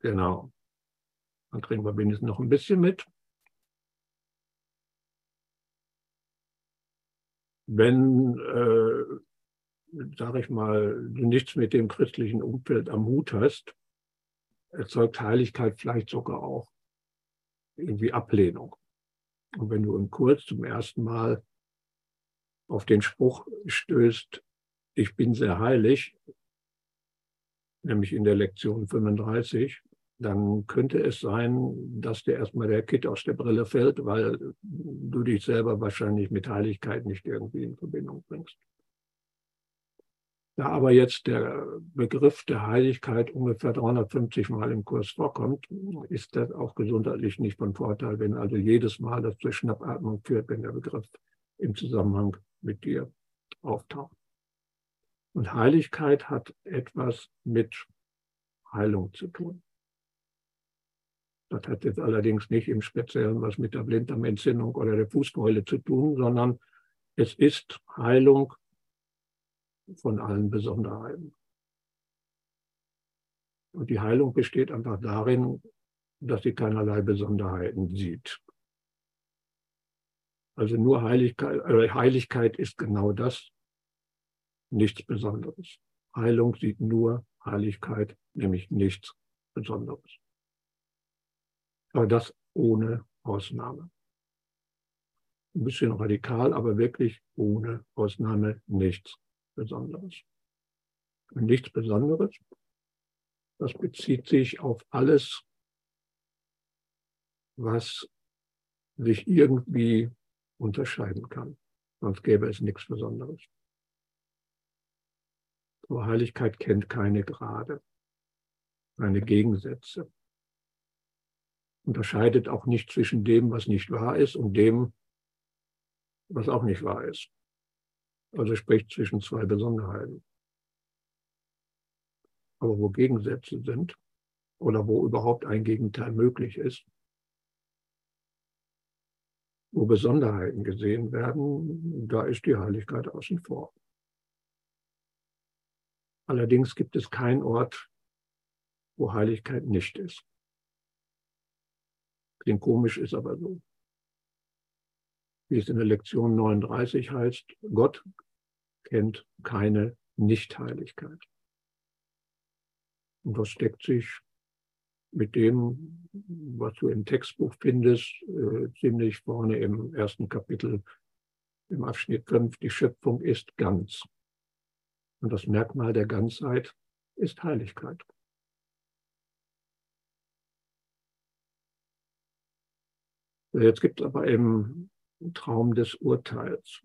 Genau. Dann kriegen wir wenigstens noch ein bisschen mit. Wenn, äh, sage ich mal, du nichts mit dem christlichen Umfeld am Hut hast, erzeugt Heiligkeit vielleicht sogar auch irgendwie Ablehnung. Und wenn du im Kurs zum ersten Mal auf den Spruch stößt, ich bin sehr heilig, nämlich in der Lektion 35, dann könnte es sein, dass dir erstmal der Kit aus der Brille fällt, weil du dich selber wahrscheinlich mit Heiligkeit nicht irgendwie in Verbindung bringst. Da aber jetzt der Begriff der Heiligkeit ungefähr 350 Mal im Kurs vorkommt, ist das auch gesundheitlich nicht von Vorteil, wenn also jedes Mal das zur Schnappatmung führt, wenn der Begriff im Zusammenhang mit dir auftaucht. Und Heiligkeit hat etwas mit Heilung zu tun. Das hat jetzt allerdings nicht im Speziellen was mit der Blinddarmentzündung oder der Fußbeule zu tun, sondern es ist Heilung von allen Besonderheiten. Und die Heilung besteht einfach darin, dass sie keinerlei Besonderheiten sieht. Also nur Heiligkeit, äh Heiligkeit ist genau das, nichts Besonderes. Heilung sieht nur Heiligkeit, nämlich nichts Besonderes. Aber das ohne Ausnahme. Ein bisschen radikal, aber wirklich ohne Ausnahme nichts Besonderes. Und nichts Besonderes, das bezieht sich auf alles, was sich irgendwie unterscheiden kann. Sonst gäbe es nichts Besonderes. Aber Heiligkeit kennt keine Grade, keine Gegensätze. Unterscheidet auch nicht zwischen dem, was nicht wahr ist und dem, was auch nicht wahr ist. Also spricht zwischen zwei Besonderheiten. Aber wo Gegensätze sind oder wo überhaupt ein Gegenteil möglich ist, wo Besonderheiten gesehen werden, da ist die Heiligkeit außen vor. Allerdings gibt es keinen Ort, wo Heiligkeit nicht ist. Klingt komisch, ist aber so. Wie es in der Lektion 39 heißt, Gott kennt keine Nichtheiligkeit. Und das steckt sich mit dem, was du im Textbuch findest, äh, ziemlich vorne im ersten Kapitel, im Abschnitt 5, die Schöpfung ist ganz. Und das Merkmal der Ganzheit ist Heiligkeit. Jetzt gibt es aber im Traum des Urteils,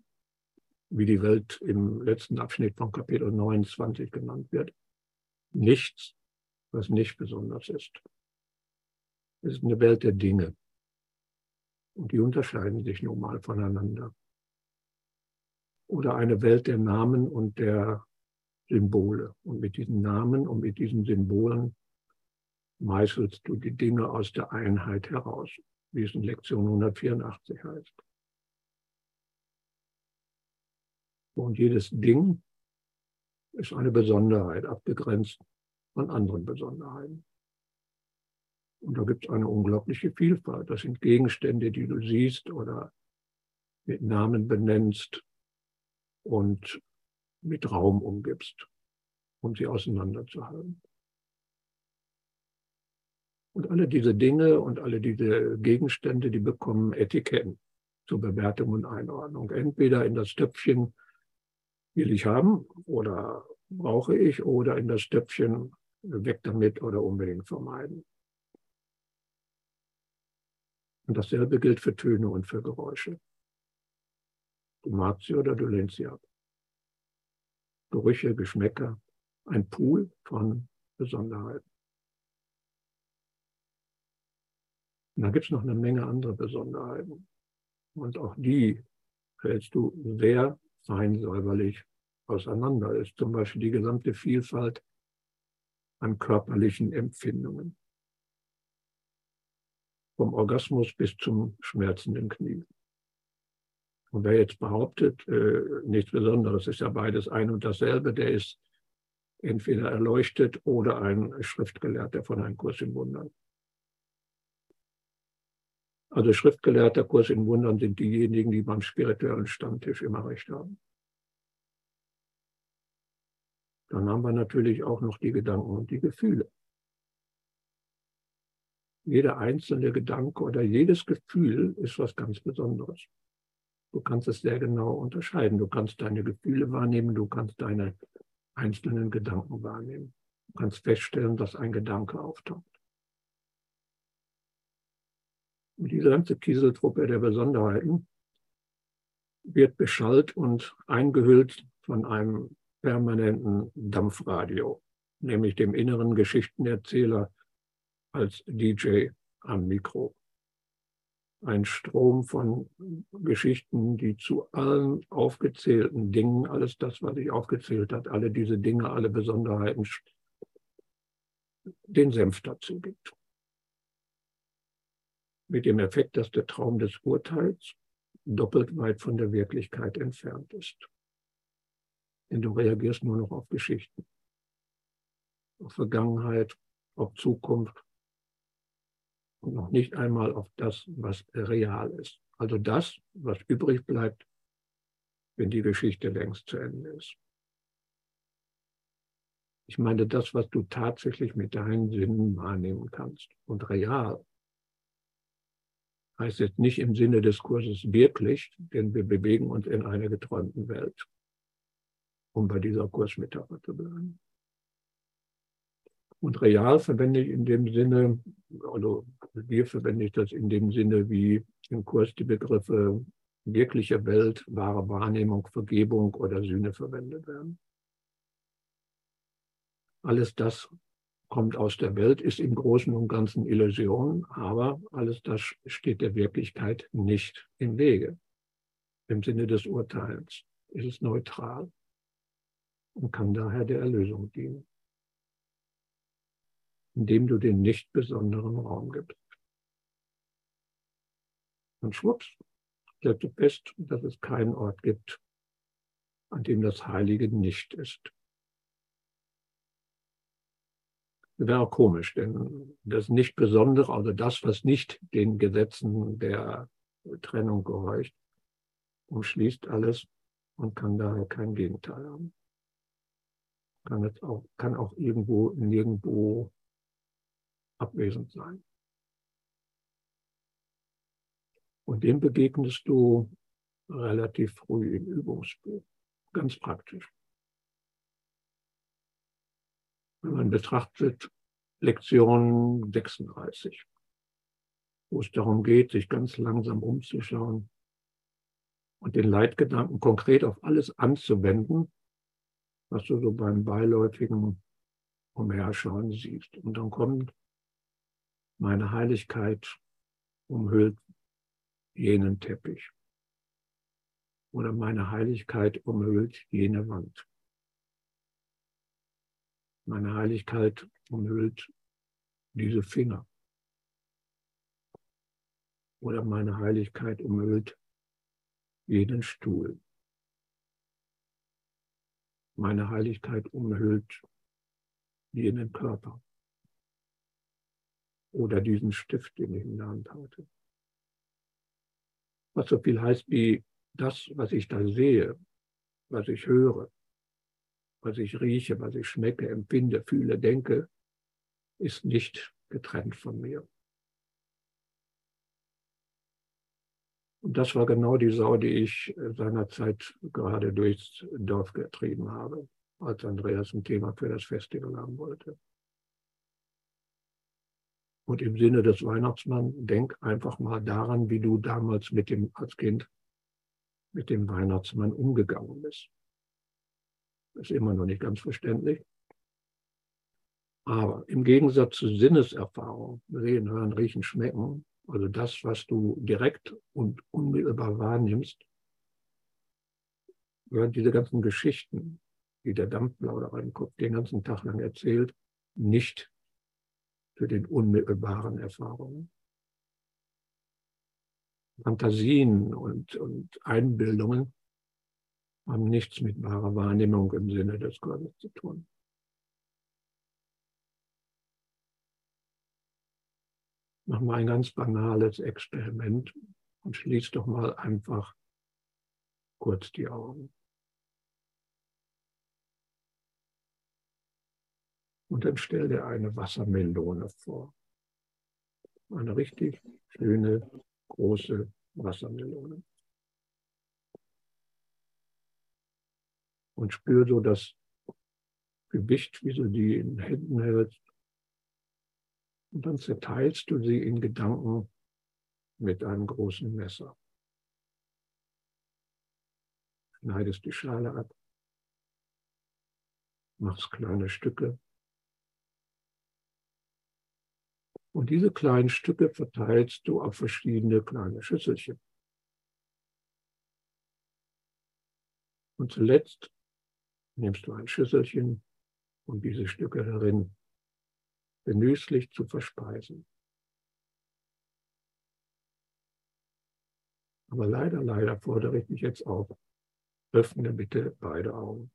wie die Welt im letzten Abschnitt von Kapitel 29 genannt wird, nichts, was nicht besonders ist. Es ist eine Welt der Dinge. Und die unterscheiden sich nun mal voneinander. Oder eine Welt der Namen und der Symbole. Und mit diesen Namen und mit diesen Symbolen meißelst du die Dinge aus der Einheit heraus, wie es in Lektion 184 heißt. Und jedes Ding ist eine Besonderheit, abgegrenzt von anderen Besonderheiten. Und da gibt es eine unglaubliche Vielfalt. Das sind Gegenstände, die du siehst oder mit Namen benennst und mit Raum umgibst, um sie auseinanderzuhalten. Und alle diese Dinge und alle diese Gegenstände, die bekommen Etiketten zur Bewertung und Einordnung. Entweder in das Töpfchen will ich haben oder brauche ich oder in das Töpfchen weg damit oder unbedingt vermeiden. Und dasselbe gilt für Töne und für Geräusche. Du magst sie oder du lehnst sie ab. Gerüche, Geschmäcker, ein Pool von Besonderheiten. Und da gibt es noch eine Menge andere Besonderheiten. Und auch die hältst du sehr fein säuberlich auseinander. Ist zum Beispiel die gesamte Vielfalt an körperlichen Empfindungen vom Orgasmus bis zum schmerzenden Knie. Und wer jetzt behauptet, äh, nichts Besonderes, ist ja beides ein und dasselbe, der ist entweder erleuchtet oder ein Schriftgelehrter von einem Kurs in Wundern. Also Schriftgelehrter Kurs in Wundern sind diejenigen, die beim spirituellen Stammtisch immer recht haben. Dann haben wir natürlich auch noch die Gedanken und die Gefühle. Jeder einzelne Gedanke oder jedes Gefühl ist was ganz Besonderes. Du kannst es sehr genau unterscheiden. Du kannst deine Gefühle wahrnehmen, du kannst deine einzelnen Gedanken wahrnehmen. Du kannst feststellen, dass ein Gedanke auftaucht. Und diese ganze Kieseltruppe der Besonderheiten wird beschallt und eingehüllt von einem permanenten Dampfradio, nämlich dem inneren Geschichtenerzähler als DJ am Mikro. Ein Strom von Geschichten, die zu allen aufgezählten Dingen, alles das, was ich aufgezählt hat, alle diese Dinge, alle Besonderheiten, den Senf dazu gibt. Mit dem Effekt, dass der Traum des Urteils doppelt weit von der Wirklichkeit entfernt ist. Denn du reagierst nur noch auf Geschichten, auf Vergangenheit, auf Zukunft und noch nicht einmal auf das, was real ist. Also das, was übrig bleibt, wenn die Geschichte längst zu Ende ist. Ich meine, das, was du tatsächlich mit deinen Sinnen wahrnehmen kannst und real, heißt jetzt nicht im Sinne des Kurses wirklich, denn wir bewegen uns in einer geträumten Welt um bei dieser Kursmetapher zu bleiben. Und real verwende ich in dem Sinne, also wir verwende ich das in dem Sinne, wie im Kurs die Begriffe wirkliche Welt, wahre Wahrnehmung, Vergebung oder Sühne verwendet werden. Alles das kommt aus der Welt, ist im Großen und Ganzen Illusion, aber alles das steht der Wirklichkeit nicht im Wege. Im Sinne des Urteils ist es neutral und kann daher der Erlösung dienen, indem du den nicht besonderen Raum gibst. Und schwupps, stellst du fest, dass es keinen Ort gibt, an dem das Heilige nicht ist. Das wäre auch komisch, denn das nicht Besondere, also das, was nicht den Gesetzen der Trennung gehorcht, umschließt alles und kann daher kein Gegenteil haben kann, es auch, kann auch irgendwo nirgendwo abwesend sein. Und dem begegnest du relativ früh im Übungsbuch, ganz praktisch. Wenn man betrachtet Lektion 36, wo es darum geht, sich ganz langsam umzuschauen und den Leitgedanken konkret auf alles anzuwenden, was du so beim beiläufigen Umherschauen siehst. Und dann kommt meine Heiligkeit umhüllt jenen Teppich. Oder meine Heiligkeit umhüllt jene Wand. Meine Heiligkeit umhüllt diese Finger. Oder meine Heiligkeit umhüllt jeden Stuhl. Meine Heiligkeit umhüllt jenen Körper oder diesen Stift, den ich in der Hand halte. Was so viel heißt wie das, was ich da sehe, was ich höre, was ich rieche, was ich schmecke, empfinde, fühle, denke, ist nicht getrennt von mir. Und das war genau die Sau, die ich äh, seinerzeit gerade durchs Dorf getrieben habe, als Andreas ein Thema für das Festival haben wollte. Und im Sinne des Weihnachtsmanns, denk einfach mal daran, wie du damals mit dem, als Kind mit dem Weihnachtsmann umgegangen bist. Ist immer noch nicht ganz verständlich. Aber im Gegensatz zu Sinneserfahrung, sehen, hören, riechen, schmecken, also das, was du direkt und unmittelbar wahrnimmst, gehören diese ganzen Geschichten, die der Dampfplauderer im Kopf den ganzen Tag lang erzählt, nicht zu den unmittelbaren Erfahrungen. Fantasien und, und Einbildungen haben nichts mit wahrer Wahrnehmung im Sinne des Körpers zu tun. Mach mal ein ganz banales Experiment und schließ doch mal einfach kurz die Augen. Und dann stell dir eine Wassermelone vor. Eine richtig schöne, große Wassermelone. Und spür so das Gewicht, wie du die in Händen hältst. Und dann zerteilst du sie in Gedanken mit einem großen Messer. Schneidest die Schale ab, machst kleine Stücke. Und diese kleinen Stücke verteilst du auf verschiedene kleine Schüsselchen. Und zuletzt nimmst du ein Schüsselchen und diese Stücke darin genüsslich zu verspeisen. Aber leider, leider fordere ich dich jetzt auf, öffne bitte beide Augen.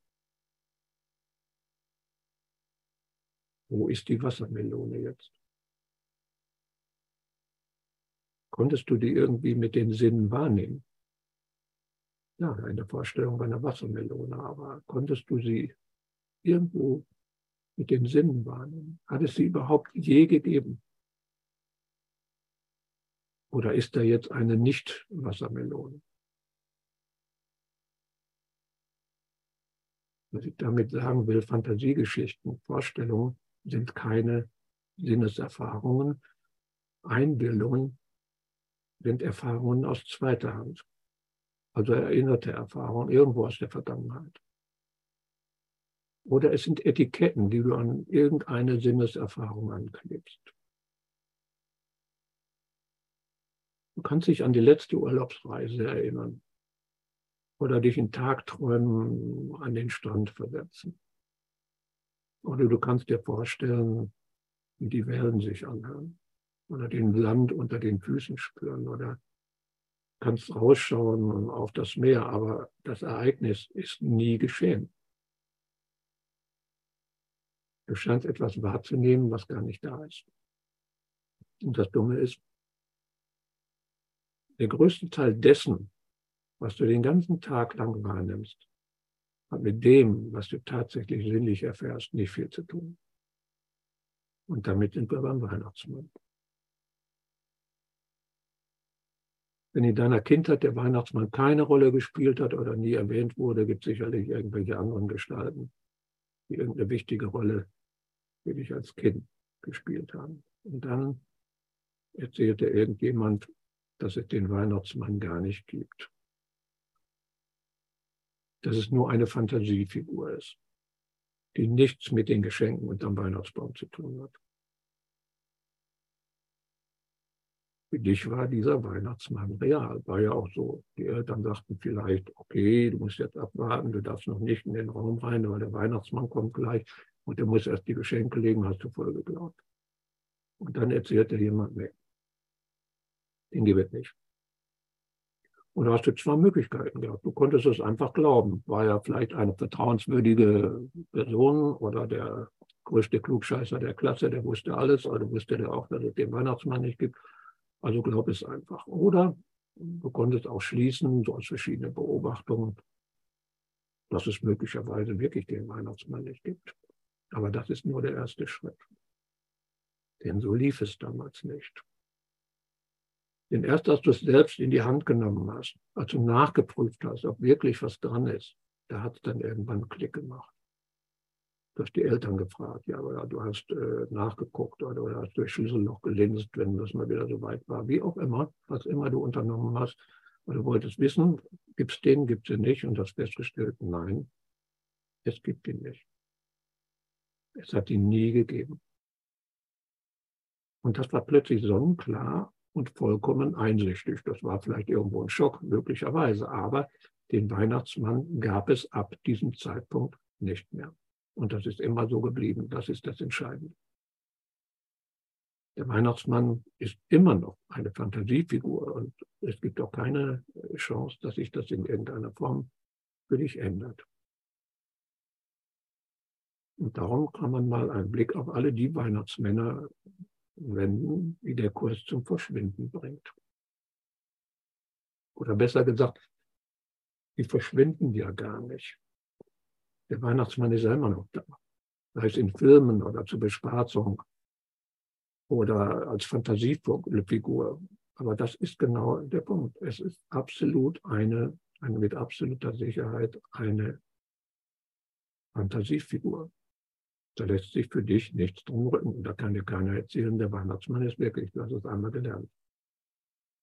Wo ist die Wassermelone jetzt? Konntest du die irgendwie mit den Sinnen wahrnehmen? Ja, eine Vorstellung einer Wassermelone, aber konntest du sie irgendwo mit den Sinnen wahrnehmen? Hat es sie überhaupt je gegeben? Oder ist da jetzt eine Nicht-Wassermelone? Was ich damit sagen will, Fantasiegeschichten, Vorstellungen sind keine Sinneserfahrungen. Einbildungen sind Erfahrungen aus zweiter Hand. Also erinnerte Erfahrungen irgendwo aus der Vergangenheit. Oder es sind Etiketten, die du an irgendeine Sinneserfahrung anklebst. Du kannst dich an die letzte Urlaubsreise erinnern oder dich in Tagträumen an den Strand versetzen. Oder du kannst dir vorstellen, wie die Wellen sich anhören oder den Land unter den Füßen spüren oder kannst rausschauen auf das Meer, aber das Ereignis ist nie geschehen. Du scheinst etwas wahrzunehmen, was gar nicht da ist. Und das Dumme ist, der größte Teil dessen, was du den ganzen Tag lang wahrnimmst, hat mit dem, was du tatsächlich sinnlich erfährst, nicht viel zu tun. Und damit sind wir beim Weihnachtsmann. Wenn in deiner Kindheit der Weihnachtsmann keine Rolle gespielt hat oder nie erwähnt wurde, gibt es sicherlich irgendwelche anderen Gestalten, die irgendeine wichtige Rolle für dich als Kind gespielt haben. Und dann erzählte irgendjemand, dass es den Weihnachtsmann gar nicht gibt. Dass es nur eine Fantasiefigur ist, die nichts mit den Geschenken unterm Weihnachtsbaum zu tun hat. Für dich war dieser Weihnachtsmann real, war ja auch so. Die Eltern sagten vielleicht, okay, du musst jetzt abwarten, du darfst noch nicht in den Raum rein, weil der Weihnachtsmann kommt gleich und der muss erst die Geschenke legen, hast du voll geglaubt. Und dann erzählte jemand, nee, den gibt es nicht. Und da hast du zwei Möglichkeiten gehabt. Du konntest es einfach glauben. War ja vielleicht eine vertrauenswürdige Person oder der größte Klugscheißer der Klasse, der wusste alles, also wusste der auch, dass es den Weihnachtsmann nicht gibt. Also glaub es einfach. Oder du konntest auch schließen, so aus verschiedenen Beobachtungen, dass es möglicherweise wirklich den Weihnachtsmann nicht gibt. Aber das ist nur der erste Schritt. Denn so lief es damals nicht. Denn erst als du es selbst in die Hand genommen hast, als du nachgeprüft hast, ob wirklich was dran ist, da hat es dann irgendwann Klick gemacht. Du hast die Eltern gefragt, ja, oder du hast äh, nachgeguckt oder, oder hast durch Schlüsselloch gelinst, wenn das mal wieder so weit war. Wie auch immer, was immer du unternommen hast. Und du wolltest wissen, gibt es den, gibt es den nicht? Und hast festgestellt, nein, es gibt ihn nicht. Es hat ihn nie gegeben. Und das war plötzlich sonnenklar und vollkommen einsichtig. Das war vielleicht irgendwo ein Schock, möglicherweise, aber den Weihnachtsmann gab es ab diesem Zeitpunkt nicht mehr. Und das ist immer so geblieben. Das ist das Entscheidende. Der Weihnachtsmann ist immer noch eine Fantasiefigur und es gibt auch keine Chance, dass sich das in irgendeiner Form für dich ändert. Und darum kann man mal einen Blick auf alle die Weihnachtsmänner wenden, die der Kurs zum Verschwinden bringt. Oder besser gesagt, die verschwinden ja gar nicht. Der Weihnachtsmann ist ja immer noch da. Sei es in Filmen oder zur Bespaßung oder als Fantasiefigur. Aber das ist genau der Punkt. Es ist absolut eine, eine mit absoluter Sicherheit eine Fantasiefigur. Da lässt sich für dich nichts drum rücken. Da kann dir keiner erzählen, der Weihnachtsmann ist wirklich, du hast es einmal gelernt.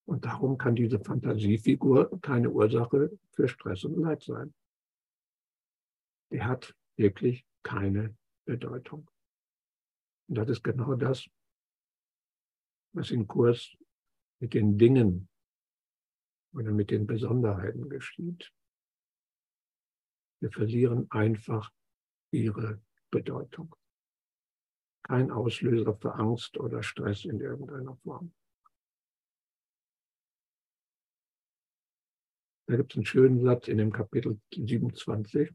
Und darum kann diese Fantasiefigur keine Ursache für Stress und Leid sein. Die hat wirklich keine Bedeutung. Und das ist genau das, was im Kurs mit den Dingen oder mit den Besonderheiten geschieht. Wir verlieren einfach ihre Bedeutung. Kein Auslöser für Angst oder Stress in irgendeiner Form. Da gibt es einen schönen Satz in dem Kapitel 27.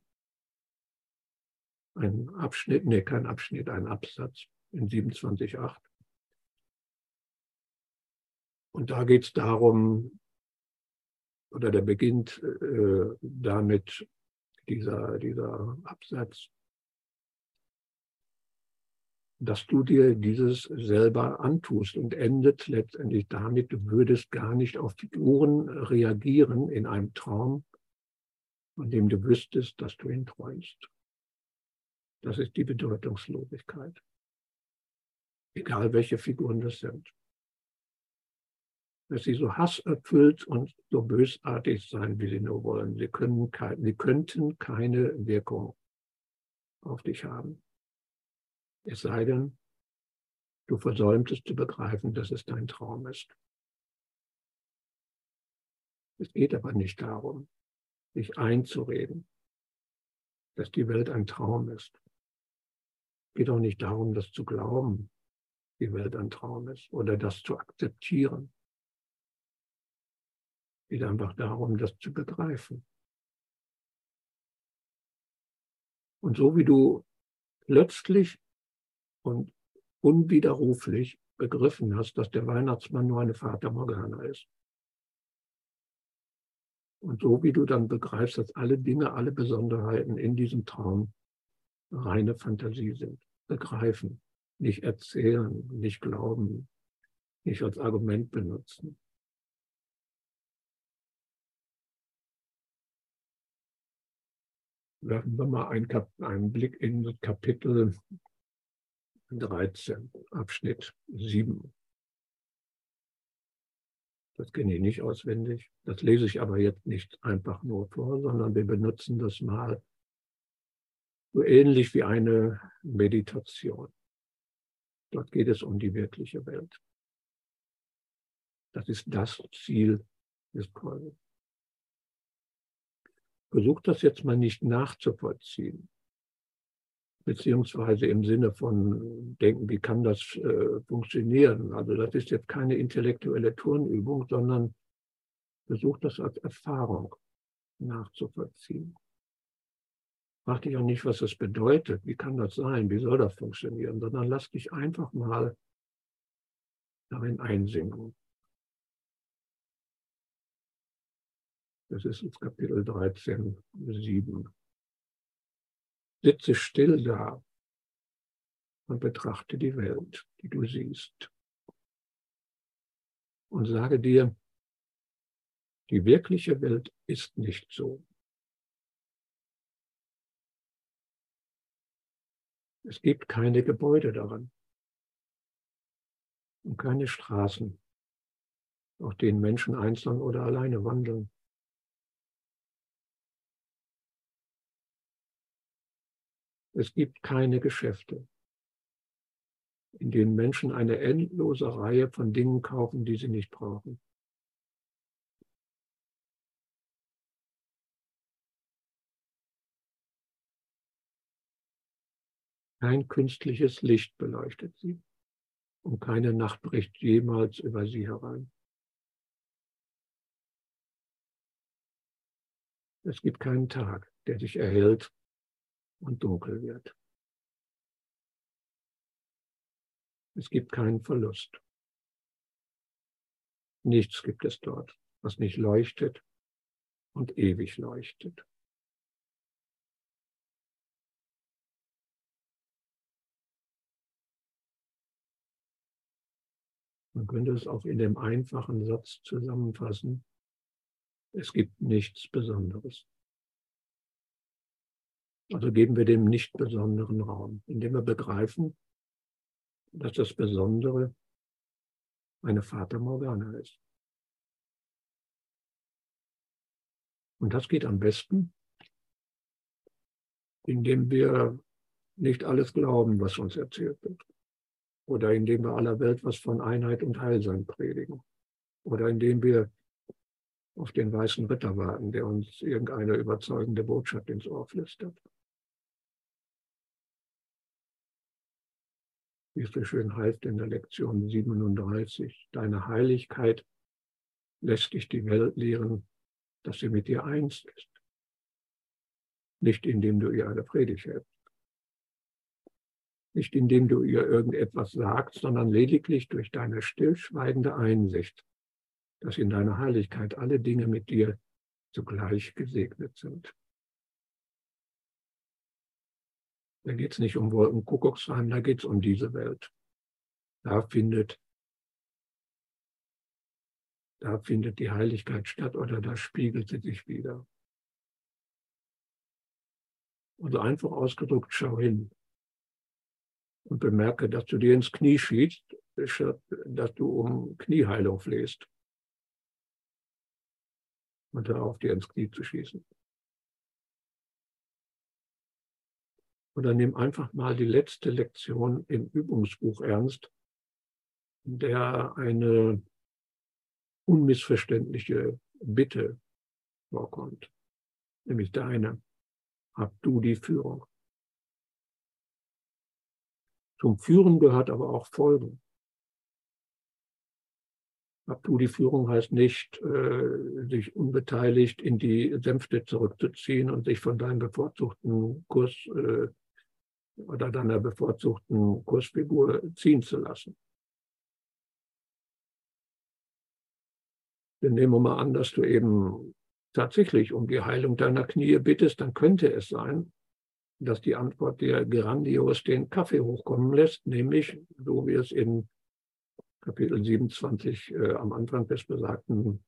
Ein Abschnitt, nee, kein Abschnitt, ein Absatz in 27.8. Und da geht es darum, oder der beginnt äh, damit, dieser, dieser Absatz, dass du dir dieses selber antust und endet letztendlich damit, du würdest gar nicht auf Figuren reagieren in einem Traum, von dem du wüsstest, dass du ihn träumst. Das ist die Bedeutungslosigkeit. Egal welche Figuren das sind. Dass sie so hasserfüllt und so bösartig sein, wie sie nur wollen. Sie, können, sie könnten keine Wirkung auf dich haben. Es sei denn, du versäumtest zu begreifen, dass es dein Traum ist. Es geht aber nicht darum, sich einzureden, dass die Welt ein Traum ist. Es geht auch nicht darum, das zu glauben, die Welt ein Traum ist oder das zu akzeptieren. Es geht einfach darum, das zu begreifen. Und so wie du plötzlich und unwiderruflich begriffen hast, dass der Weihnachtsmann nur eine Fata Morgana ist. Und so wie du dann begreifst, dass alle Dinge, alle Besonderheiten in diesem Traum reine Fantasie sind. Begreifen, nicht erzählen, nicht glauben, nicht als Argument benutzen. Werfen wir mal einen, einen Blick in das Kapitel 13, Abschnitt 7. Das kenne ich nicht auswendig. Das lese ich aber jetzt nicht einfach nur vor, sondern wir benutzen das mal so ähnlich wie eine Meditation. Dort geht es um die wirkliche Welt. Das ist das Ziel des Kurses. Versucht das jetzt mal nicht nachzuvollziehen beziehungsweise im Sinne von denken, wie kann das äh, funktionieren. Also das ist jetzt keine intellektuelle Turnübung, sondern versucht das als Erfahrung nachzuvollziehen. Frag dich auch nicht, was das bedeutet, wie kann das sein, wie soll das funktionieren, sondern lass dich einfach mal darin einsinken. Das ist das Kapitel 13, 7. Sitze still da und betrachte die Welt, die du siehst. Und sage dir, die wirkliche Welt ist nicht so. Es gibt keine Gebäude daran und keine Straßen, auf denen Menschen einzeln oder alleine wandeln. Es gibt keine Geschäfte, in denen Menschen eine endlose Reihe von Dingen kaufen, die sie nicht brauchen. Kein künstliches Licht beleuchtet sie und keine Nacht bricht jemals über sie herein. Es gibt keinen Tag, der sich erhält und dunkel wird. Es gibt keinen Verlust. Nichts gibt es dort, was nicht leuchtet und ewig leuchtet. Man könnte es auch in dem einfachen Satz zusammenfassen. Es gibt nichts Besonderes. Also geben wir dem nicht besonderen Raum, indem wir begreifen, dass das Besondere eine Fata Morgana ist. Und das geht am besten, indem wir nicht alles glauben, was uns erzählt wird. Oder indem wir aller Welt was von Einheit und Heilsein predigen. Oder indem wir auf den weißen Ritter warten, der uns irgendeine überzeugende Botschaft ins Ohr flüstert. Wie es so schön heißt in der Lektion 37, deine Heiligkeit lässt dich die Welt lehren, dass sie mit dir eins ist. Nicht indem du ihr eine Predigt hältst. Nicht indem du ihr irgendetwas sagst, sondern lediglich durch deine stillschweigende Einsicht, dass in deiner Heiligkeit alle Dinge mit dir zugleich gesegnet sind. Da geht es nicht um Wolkenkuckucksheim, da geht es um diese Welt. Da findet da findet die Heiligkeit statt oder da spiegelt sie sich wieder. Also einfach ausgedrückt, schau hin und bemerke, dass du dir ins Knie schießt, dass du um Knieheilung flehst. Und darauf dir ins Knie zu schießen. Oder nimm einfach mal die letzte Lektion im Übungsbuch ernst, in der eine unmissverständliche Bitte vorkommt, nämlich deine, hab du die Führung. Zum Führen gehört aber auch Folgen. Hab du die Führung heißt nicht, äh, sich unbeteiligt in die Sänfte zurückzuziehen und sich von deinem bevorzugten Kurs äh, oder deiner bevorzugten Kursfigur ziehen zu lassen. Denn nehmen wir mal an, dass du eben tatsächlich um die Heilung deiner Knie bittest, dann könnte es sein, dass die Antwort dir grandios den Kaffee hochkommen lässt, nämlich, so wie es in Kapitel 27 äh, am Anfang des besagten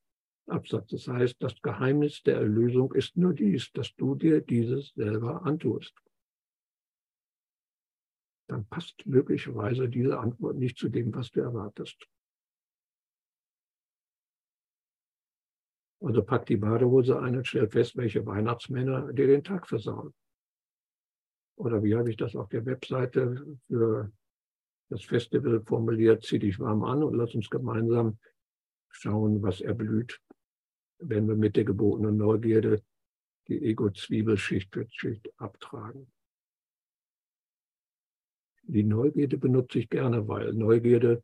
Absatzes heißt, das Geheimnis der Erlösung ist nur dies, dass du dir dieses selber antust. Dann passt möglicherweise diese Antwort nicht zu dem, was du erwartest. Also pack die Badehose ein und stell fest, welche Weihnachtsmänner dir den Tag versauen. Oder wie habe ich das auf der Webseite für das Festival formuliert? Zieh dich warm an und lass uns gemeinsam schauen, was erblüht, wenn wir mit der gebotenen Neugierde die Ego-Zwiebel Schicht für Schicht abtragen. Die Neugierde benutze ich gerne, weil Neugierde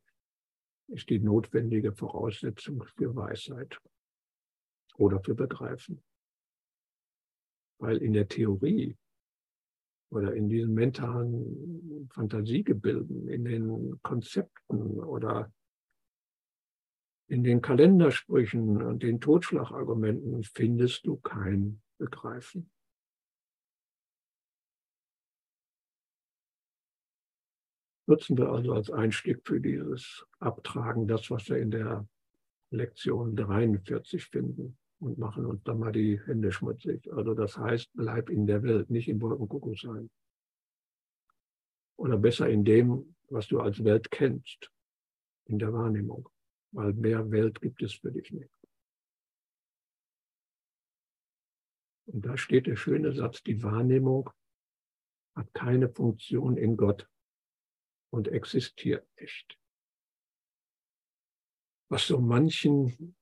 ist die notwendige Voraussetzung für Weisheit oder für Begreifen. Weil in der Theorie oder in diesen mentalen Fantasiegebilden, in den Konzepten oder in den Kalendersprüchen und den Totschlagargumenten findest du kein Begreifen. Nutzen wir also als Einstieg für dieses Abtragen das, was wir in der Lektion 43 finden und machen uns dann mal die Hände schmutzig. Also das heißt, bleib in der Welt, nicht im Wolkenkuckuck sein. Oder besser in dem, was du als Welt kennst, in der Wahrnehmung. Weil mehr Welt gibt es für dich nicht. Und da steht der schöne Satz, die Wahrnehmung hat keine Funktion in Gott und existiert nicht. Was so manchen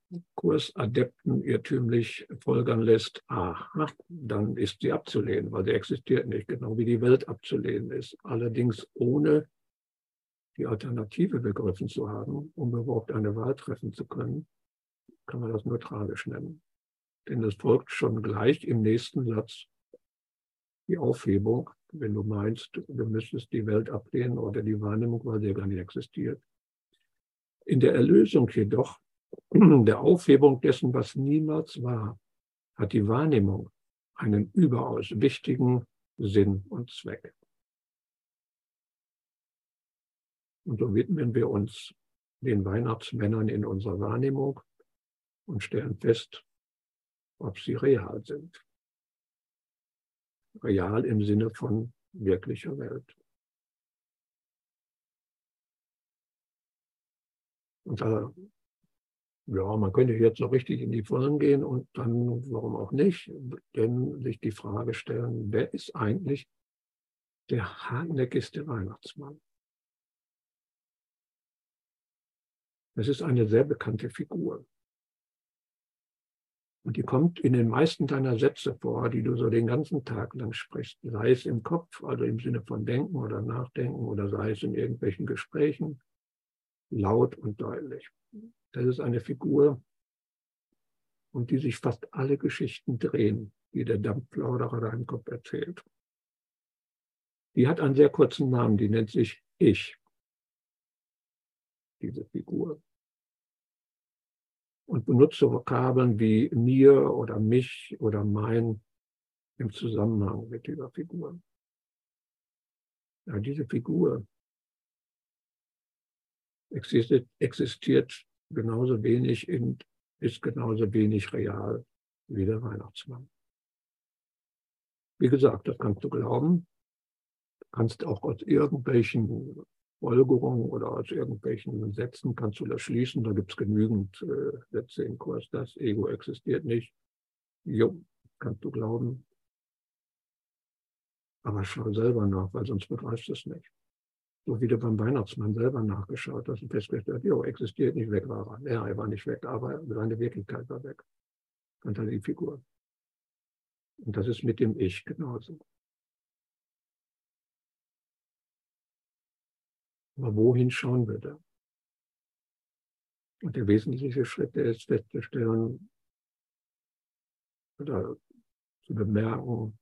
Kursadepten irrtümlich folgern lässt, aha, dann ist sie abzulehnen, weil sie existiert nicht, genau wie die Welt abzulehnen ist. Allerdings ohne die Alternative begriffen zu haben, um überhaupt eine Wahl treffen zu können, kann man das nur tragisch nennen. Denn es folgt schon gleich im nächsten Satz, die Aufhebung, wenn du meinst, du müsstest die Welt ablehnen oder die Wahrnehmung, weil sie ja gar nicht existiert. In der Erlösung jedoch, der Aufhebung dessen, was niemals war, hat die Wahrnehmung einen überaus wichtigen Sinn und Zweck. Und so widmen wir uns den Weihnachtsmännern in unserer Wahrnehmung und stellen fest, ob sie real sind. Real im Sinne von wirklicher Welt. Und da, ja, man könnte jetzt so richtig in die Vollen gehen und dann, warum auch nicht, denn sich die Frage stellen, wer ist eigentlich der hartnäckigste Weihnachtsmann? Das ist eine sehr bekannte Figur. Und die kommt in den meisten deiner Sätze vor, die du so den ganzen Tag lang sprichst. Sei es im Kopf, also im Sinne von Denken oder Nachdenken, oder sei es in irgendwelchen Gesprächen, laut und deutlich. Das ist eine Figur, um die sich fast alle Geschichten drehen, die der Dampfplauderer deinem Kopf erzählt. Die hat einen sehr kurzen Namen, die nennt sich Ich diese Figur. Und benutze Vokabeln wie mir oder mich oder mein im Zusammenhang mit dieser Figur. Ja, diese Figur existiert genauso wenig und ist genauso wenig real wie der Weihnachtsmann. Wie gesagt, das kannst du glauben. Du kannst auch aus irgendwelchen Folgerung oder aus irgendwelchen Sätzen kannst du das schließen. Da gibt es genügend äh, Sätze im Kurs. Das Ego existiert nicht. Jo, kannst du glauben. Aber schau selber nach, weil sonst begreifst du es nicht. So wie du beim Weihnachtsmann selber nachgeschaut hast und festgestellt, jo, existiert nicht, weg war er. Ja, er war nicht weg, aber seine Wirklichkeit war weg. Fantasiefigur. Und das ist mit dem Ich genauso. Aber wohin schauen wir da? Und der wesentliche Schritt der ist festzustellen oder zu bemerken,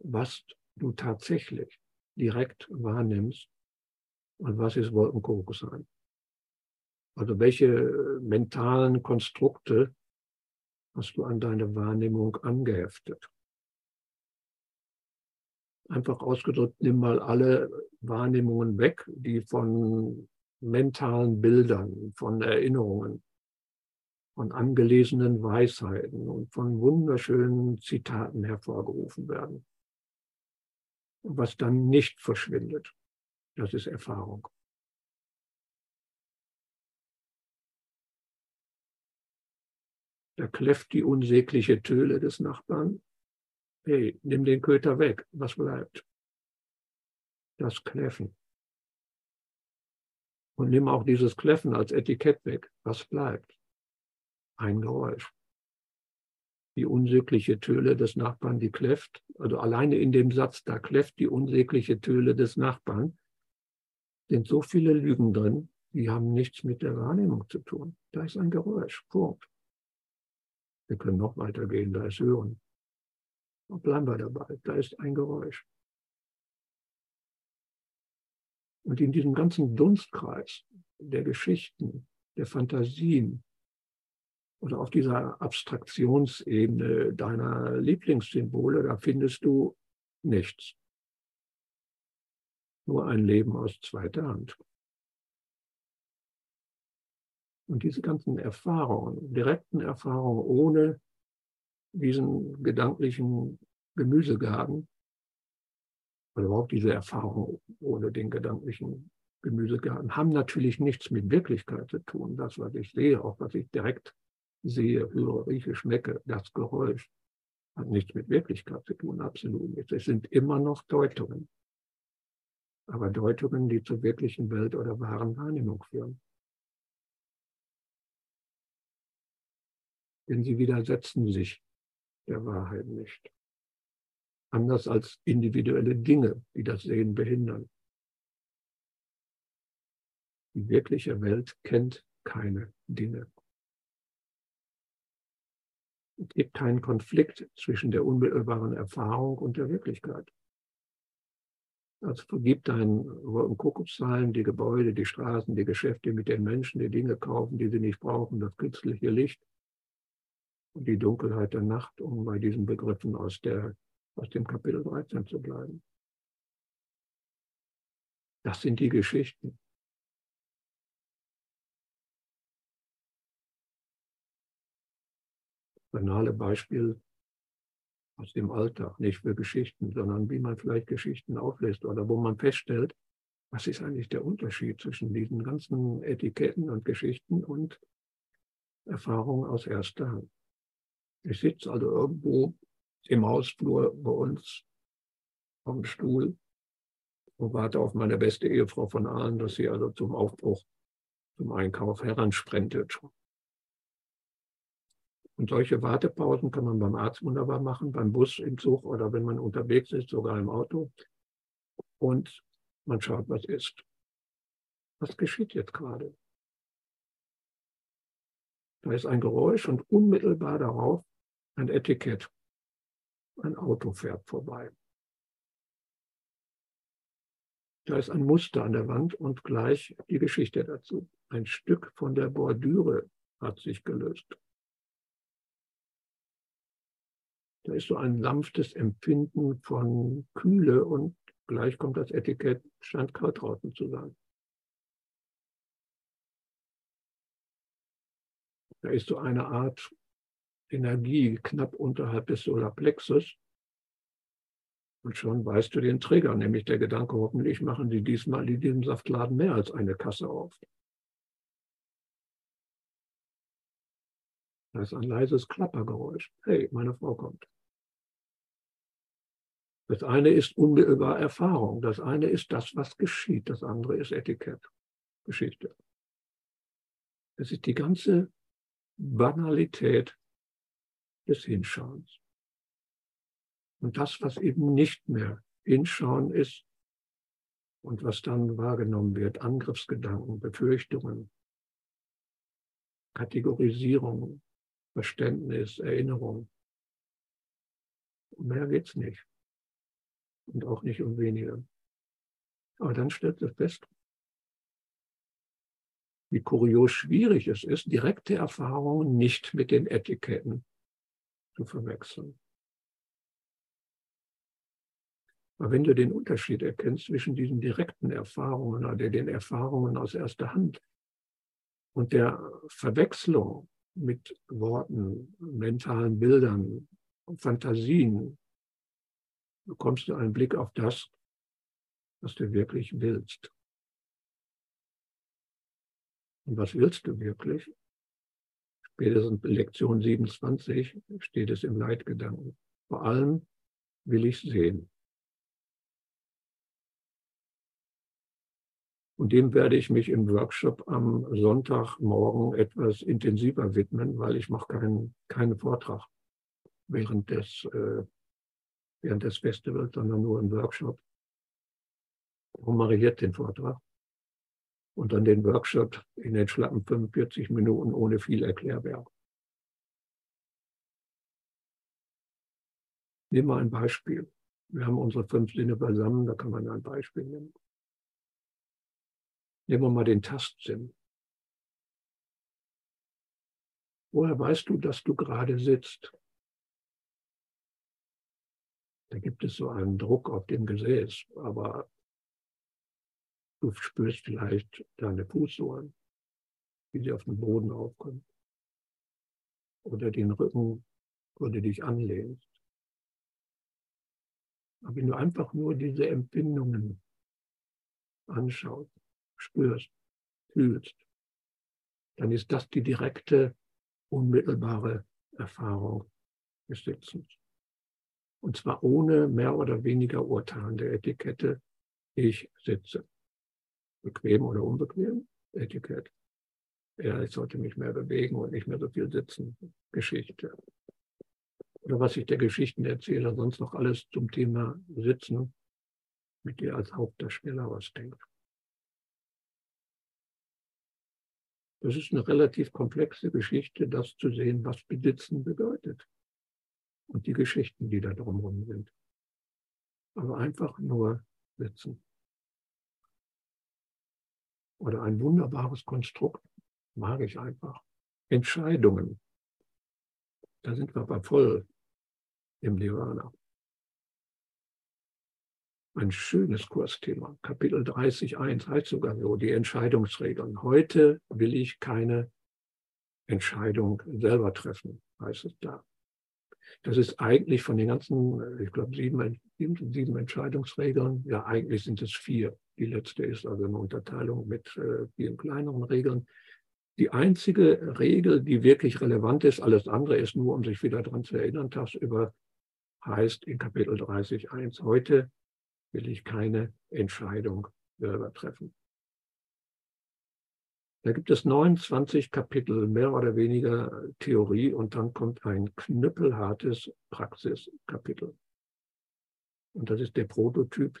was du tatsächlich direkt wahrnimmst und was ist Wolkenkuckuck sein. Also welche mentalen Konstrukte hast du an deine Wahrnehmung angeheftet? Einfach ausgedrückt, nimm mal alle Wahrnehmungen weg, die von mentalen Bildern, von Erinnerungen, von angelesenen Weisheiten und von wunderschönen Zitaten hervorgerufen werden. Was dann nicht verschwindet, das ist Erfahrung. Da kläfft die unsägliche Töle des Nachbarn hey, nimm den Köter weg, was bleibt? Das Kläffen. Und nimm auch dieses Kläffen als Etikett weg, was bleibt? Ein Geräusch. Die unsägliche Töle des Nachbarn, die kläfft, also alleine in dem Satz, da kläfft die unsägliche Töle des Nachbarn, sind so viele Lügen drin, die haben nichts mit der Wahrnehmung zu tun. Da ist ein Geräusch. Punkt. Wir können noch weitergehen, da ist Hören. Und bleiben wir dabei. Da ist ein Geräusch. Und in diesem ganzen Dunstkreis der Geschichten, der Fantasien oder auf dieser Abstraktionsebene deiner Lieblingssymbole, da findest du nichts. Nur ein Leben aus zweiter Hand. Und diese ganzen Erfahrungen, direkten Erfahrungen ohne diesen gedanklichen Gemüsegarten, oder überhaupt diese Erfahrung ohne den gedanklichen Gemüsegarten, haben natürlich nichts mit Wirklichkeit zu tun. Das, was ich sehe, auch was ich direkt sehe, höre, rieche, schmecke, das Geräusch, hat nichts mit Wirklichkeit zu tun, absolut nicht. Es sind immer noch Deutungen. Aber Deutungen, die zur wirklichen Welt oder wahren Wahrnehmung führen. Denn sie widersetzen sich der Wahrheit nicht. Anders als individuelle Dinge, die das Sehen behindern. Die wirkliche Welt kennt keine Dinge. Es gibt keinen Konflikt zwischen der unmittelbaren Erfahrung und der Wirklichkeit. Also vergib deinen Kuckuckszahlen, die Gebäude, die Straßen, die Geschäfte mit den Menschen, die Dinge kaufen, die sie nicht brauchen, das künstliche Licht und die Dunkelheit der Nacht, um bei diesen Begriffen aus, der, aus dem Kapitel 13 zu bleiben. Das sind die Geschichten. Banale Beispiel aus dem Alltag, nicht für Geschichten, sondern wie man vielleicht Geschichten auflässt oder wo man feststellt, was ist eigentlich der Unterschied zwischen diesen ganzen Etiketten und Geschichten und Erfahrungen aus erster Hand. Ich sitze also irgendwo im Hausflur bei uns dem Stuhl und warte auf meine beste Ehefrau von Ahlen, dass sie also zum Aufbruch, zum Einkauf heransprentet. Und solche Wartepausen kann man beim Arzt wunderbar machen, beim Bus, im Zug oder wenn man unterwegs ist, sogar im Auto. Und man schaut, was ist. Was geschieht jetzt gerade? Da ist ein Geräusch und unmittelbar darauf ein Etikett. Ein Auto fährt vorbei. Da ist ein Muster an der Wand und gleich die Geschichte dazu. Ein Stück von der Bordüre hat sich gelöst. Da ist so ein sanftes Empfinden von Kühle und gleich kommt das Etikett, scheint kalt draußen zu sein. Da ist so eine Art Energie knapp unterhalb des Solarplexus. Und schon weißt du den Trigger, nämlich der Gedanke, hoffentlich machen die diesmal in diesem Saftladen mehr als eine Kasse auf. Da ist ein leises Klappergeräusch. Hey, meine Frau kommt. Das eine ist unmittelbar Erfahrung. Das eine ist das, was geschieht. Das andere ist Etikett, Geschichte. Es ist die ganze Banalität des Hinschauens. Und das, was eben nicht mehr Hinschauen ist und was dann wahrgenommen wird, Angriffsgedanken, Befürchtungen, Kategorisierung, Verständnis, Erinnerung. Um mehr geht's nicht. Und auch nicht um weniger. Aber dann stellt es fest, wie kurios schwierig es ist, direkte Erfahrungen nicht mit den Etiketten zu verwechseln. Aber wenn du den Unterschied erkennst zwischen diesen direkten Erfahrungen oder den Erfahrungen aus erster Hand und der Verwechslung mit Worten, mentalen Bildern, Fantasien, bekommst du einen Blick auf das, was du wirklich willst. Und was willst du wirklich? Spätestens Lektion 27 steht es im Leitgedanken. Vor allem will ich sehen. Und dem werde ich mich im Workshop am Sonntagmorgen etwas intensiver widmen, weil ich mache keinen, keinen Vortrag während des, äh, während des Festivals, sondern nur einen Workshop. Darum mache den Vortrag. Und dann den Workshop in den schlappen 45 Minuten ohne viel Erklärwerk. Nehmen wir ein Beispiel. Wir haben unsere fünf Sinne beisammen, da kann man ein Beispiel nehmen. Nehmen wir mal den Tastsinn. Woher weißt du, dass du gerade sitzt? Da gibt es so einen Druck auf dem Gesäß, aber du spürst vielleicht deine Fußsohlen, wie sie auf den Boden aufkommen. Oder den Rücken, wo du dich anlehnst. Aber wenn du einfach nur diese Empfindungen anschaust, spürst, fühlst, dann ist das die direkte, unmittelbare Erfahrung des Sitzens. Und zwar ohne mehr oder weniger urteilende Etikette, ich sitze. Bequem oder unbequem, Etikett. Ja, ich sollte mich mehr bewegen und nicht mehr so viel sitzen. Geschichte. Oder was sich der Geschichtenerzähler sonst noch alles zum Thema Sitzen mit dir als Hauptdarsteller ausdenkt. Das ist eine relativ komplexe Geschichte, das zu sehen, was besitzen bedeutet. Und die Geschichten, die da drumherum sind. Aber einfach nur sitzen. Oder ein wunderbares Konstrukt, mag ich einfach. Entscheidungen. Da sind wir aber voll im Nirvana. Ein schönes Kursthema. Kapitel 30.1 heißt sogar so, die Entscheidungsregeln. Heute will ich keine Entscheidung selber treffen, heißt es da. Das ist eigentlich von den ganzen, ich glaube, sieben, sieben, sieben Entscheidungsregeln, ja, eigentlich sind es vier. Die letzte ist also eine Unterteilung mit äh, vielen kleineren Regeln. Die einzige Regel, die wirklich relevant ist, alles andere ist nur, um sich wieder daran zu erinnern, tagsüber heißt in Kapitel 30.1, heute will ich keine Entscheidung selber treffen. Da gibt es 29 Kapitel, mehr oder weniger Theorie und dann kommt ein knüppelhartes Praxiskapitel. Und das ist der Prototyp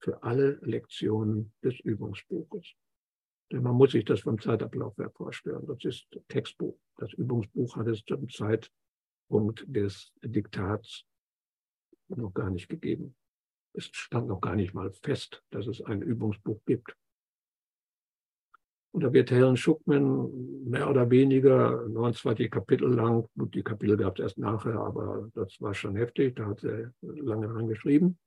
für alle Lektionen des Übungsbuches. Denn man muss sich das vom Zeitablauf her vorstellen. Das ist Textbuch. Das Übungsbuch hat es zum Zeitpunkt des Diktats noch gar nicht gegeben. Es stand noch gar nicht mal fest, dass es ein Übungsbuch gibt. Und da wird Helen Schuckman mehr oder weniger 29 Kapitel lang, gut, die Kapitel gab es erst nachher, aber das war schon heftig, da hat sie lange dran geschrieben,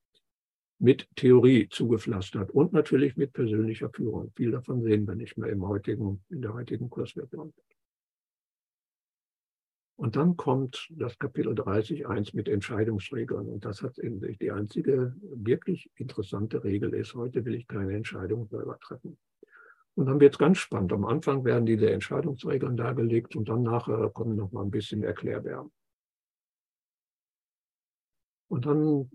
mit Theorie zugepflastert und natürlich mit persönlicher Führung. Viel davon sehen wir nicht mehr im heutigen, in der heutigen Kursversion. Und dann kommt das Kapitel 30.1 mit Entscheidungsregeln. Und das hat in sich die einzige wirklich interessante Regel ist, heute will ich keine Entscheidung selber treffen. Und dann wird es ganz spannend. Am Anfang werden diese Entscheidungsregeln dargelegt und dann nachher kommen noch mal ein bisschen Erklärbär. Und dann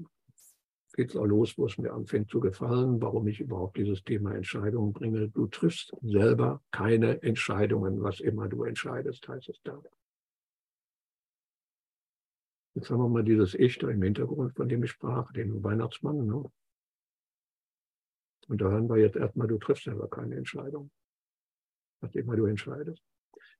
geht es auch los, wo es mir anfängt zu gefallen, warum ich überhaupt dieses Thema Entscheidungen bringe. Du triffst selber keine Entscheidungen, was immer du entscheidest, heißt es da. Jetzt haben wir mal dieses Ich da im Hintergrund, von dem ich sprach, den Weihnachtsmann. Ne? Und da hören wir jetzt erstmal, du triffst selber keine Entscheidung, was immer du entscheidest.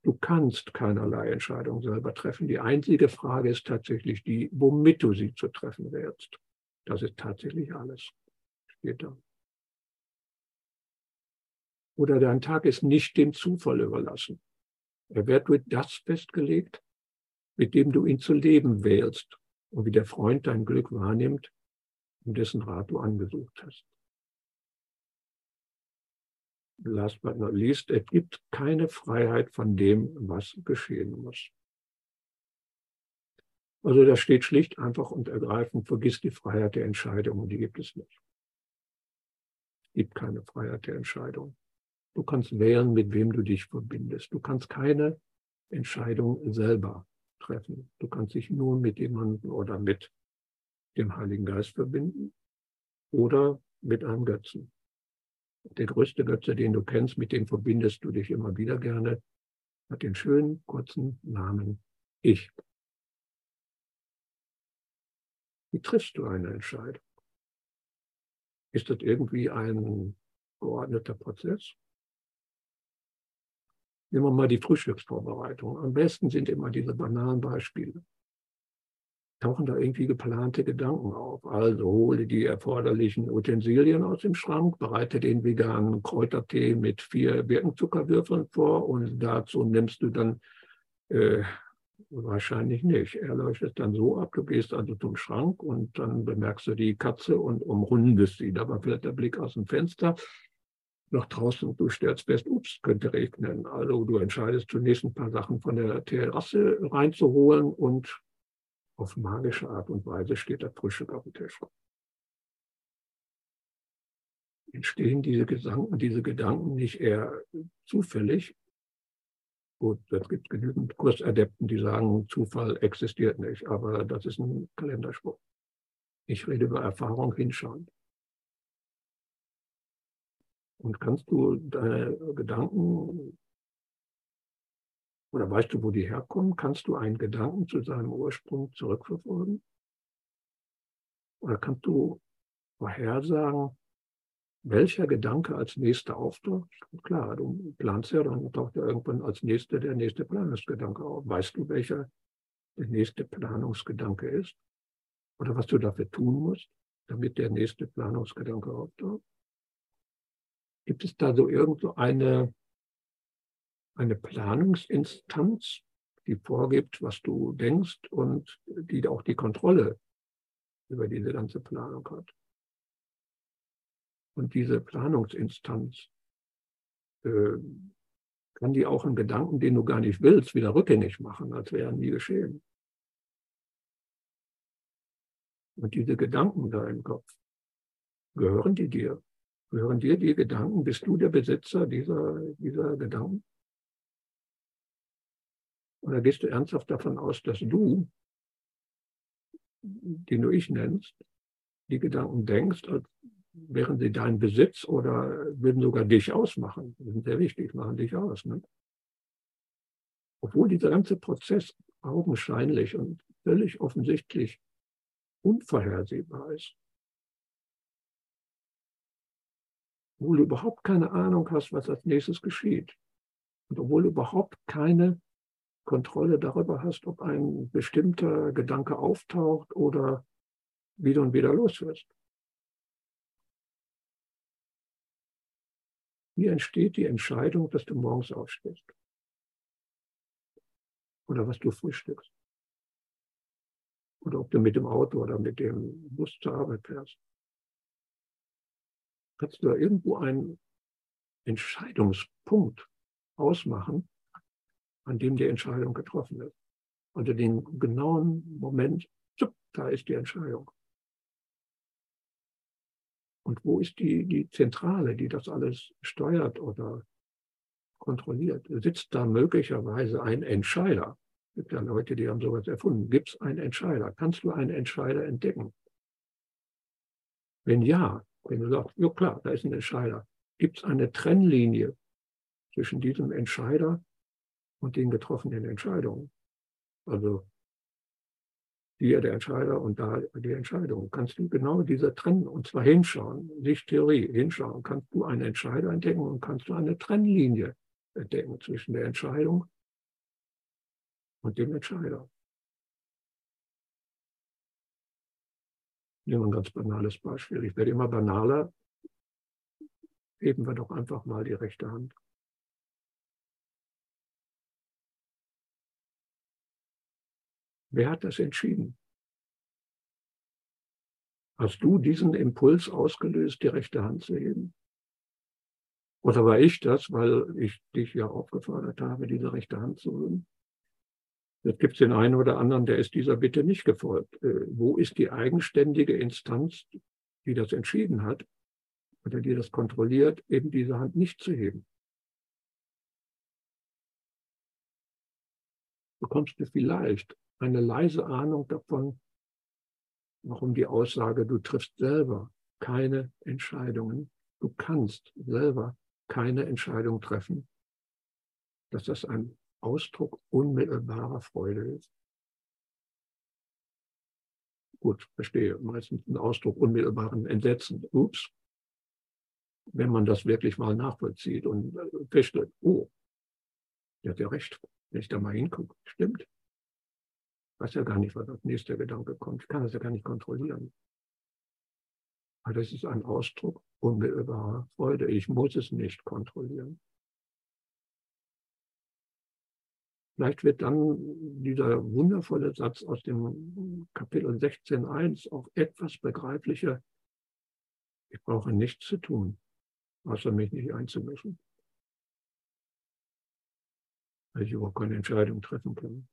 Du kannst keinerlei Entscheidung selber treffen. Die einzige Frage ist tatsächlich die, womit du sie zu treffen wählst. Das ist tatsächlich alles. Steht da. Oder dein Tag ist nicht dem Zufall überlassen. Er wird durch das festgelegt, mit dem du ihn zu leben wählst und wie der Freund dein Glück wahrnimmt und dessen Rat du angesucht hast last but not least, es gibt keine Freiheit von dem, was geschehen muss. Also da steht schlicht einfach und ergreifend, vergiss die Freiheit der Entscheidung und die gibt es nicht. Es gibt keine Freiheit der Entscheidung. Du kannst wählen, mit wem du dich verbindest. Du kannst keine Entscheidung selber treffen. Du kannst dich nur mit jemandem oder mit dem Heiligen Geist verbinden oder mit einem Götzen der größte Götze, den du kennst, mit dem verbindest du dich immer wieder gerne, hat den schönen, kurzen Namen Ich. Wie triffst du eine Entscheidung? Ist das irgendwie ein geordneter Prozess? Nehmen wir mal die Frühstücksvorbereitung. Am besten sind immer diese banalen Beispiele tauchen da irgendwie geplante Gedanken auf. Also hole die erforderlichen Utensilien aus dem Schrank, bereite den veganen Kräutertee mit vier Birkenzuckerwürfeln vor und dazu nimmst du dann äh, wahrscheinlich nicht. Er leuchtet dann so ab, du gehst also zum Schrank und dann bemerkst du die Katze und umrundest sie. Dabei fällt der Blick aus dem Fenster nach draußen und du stellst fest, ups, könnte regnen. Also du entscheidest zunächst ein paar Sachen von der Terrasse reinzuholen und auf magische Art und Weise steht der Frühstück auf dem Tisch. Entstehen diese Gedanken, diese Gedanken nicht eher zufällig? Gut, es gibt genügend Kursadepten, die sagen, Zufall existiert nicht, aber das ist ein Kalenderspruch. Ich rede über Erfahrung hinschauen. Und kannst du deine Gedanken oder weißt du, wo die herkommen? Kannst du einen Gedanken zu seinem Ursprung zurückverfolgen? Oder kannst du vorhersagen, welcher Gedanke als nächster auftaucht. Klar, du planst ja, dann taucht ja irgendwann als nächster der nächste Planungsgedanke auf. Weißt du, welcher der nächste Planungsgedanke ist? Oder was du dafür tun musst, damit der nächste Planungsgedanke auftaucht? Gibt es da so irgendwo eine, eine Planungsinstanz, die vorgibt, was du denkst und die auch die Kontrolle über diese ganze Planung hat? Und diese Planungsinstanz äh, kann die auch einen Gedanken, den du gar nicht willst, wieder rückgängig machen, als wäre nie geschehen. Und diese Gedanken da im Kopf, gehören die dir? Gehören dir die Gedanken? Bist du der Besitzer dieser, dieser Gedanken? Oder gehst du ernsthaft davon aus, dass du, den du ich nennst, die Gedanken denkst, als wären sie dein Besitz oder würden sogar dich ausmachen? Das ist sehr wichtig, machen dich aus. Ne? Obwohl dieser ganze Prozess augenscheinlich und völlig offensichtlich unvorhersehbar ist. Obwohl du überhaupt keine Ahnung hast, was als nächstes geschieht. Und obwohl du überhaupt keine Kontrolle darüber hast, ob ein bestimmter Gedanke auftaucht oder wieder und wieder los wirst. Wie entsteht die Entscheidung, dass du morgens aufstehst? Oder was du frühstückst? oder ob du mit dem Auto oder mit dem Bus zur Arbeit fährst. Kannst du da irgendwo einen Entscheidungspunkt ausmachen, an dem die Entscheidung getroffen ist. Unter den genauen Moment, da ist die Entscheidung. Und wo ist die, die Zentrale, die das alles steuert oder kontrolliert? Sitzt da möglicherweise ein Entscheider, es gibt ja Leute, die haben sowas erfunden. Gibt es einen Entscheider? Kannst du einen Entscheider entdecken? Wenn ja, wenn du sagst, ja klar, da ist ein Entscheider, gibt es eine Trennlinie zwischen diesem Entscheider und den getroffenen Entscheidungen? Also hier der Entscheider und da die Entscheidung. Kannst du genau diese trennen und zwar hinschauen, nicht Theorie, hinschauen. Kannst du einen Entscheider entdecken und kannst du eine Trennlinie entdecken zwischen der Entscheidung und dem Entscheider. Nehmen wir ein ganz banales Beispiel. Ich werde immer banaler. Heben wir doch einfach mal die rechte Hand. Wer hat das entschieden? Hast du diesen Impuls ausgelöst, die rechte Hand zu heben? Oder war ich das, weil ich dich ja aufgefordert habe, diese rechte Hand zu heben? Jetzt gibt es den einen oder anderen, der ist dieser Bitte nicht gefolgt. Äh, wo ist die eigenständige Instanz, die das entschieden hat oder die das kontrolliert, eben diese Hand nicht zu heben? Bekommst du vielleicht eine leise Ahnung davon, warum die Aussage, du triffst selber keine Entscheidungen, du kannst selber keine Entscheidung treffen, dass das ein Ausdruck unmittelbarer Freude ist. Gut, verstehe. Meistens ein Ausdruck unmittelbaren Entsetzen. Ups. Wenn man das wirklich mal nachvollzieht und äh, feststellt, oh, der hat ja recht, wenn ich da mal hingucke, stimmt. Weiß ja gar nicht, was als nächster Gedanke kommt. Ich kann das ja gar nicht kontrollieren. Aber das ist ein Ausdruck unmittelbarer Freude. Ich muss es nicht kontrollieren. Vielleicht wird dann dieser wundervolle Satz aus dem Kapitel 16.1 auch etwas begreiflicher. Ich brauche nichts zu tun, außer mich nicht einzumischen. Weil ich überhaupt keine Entscheidung treffen kann.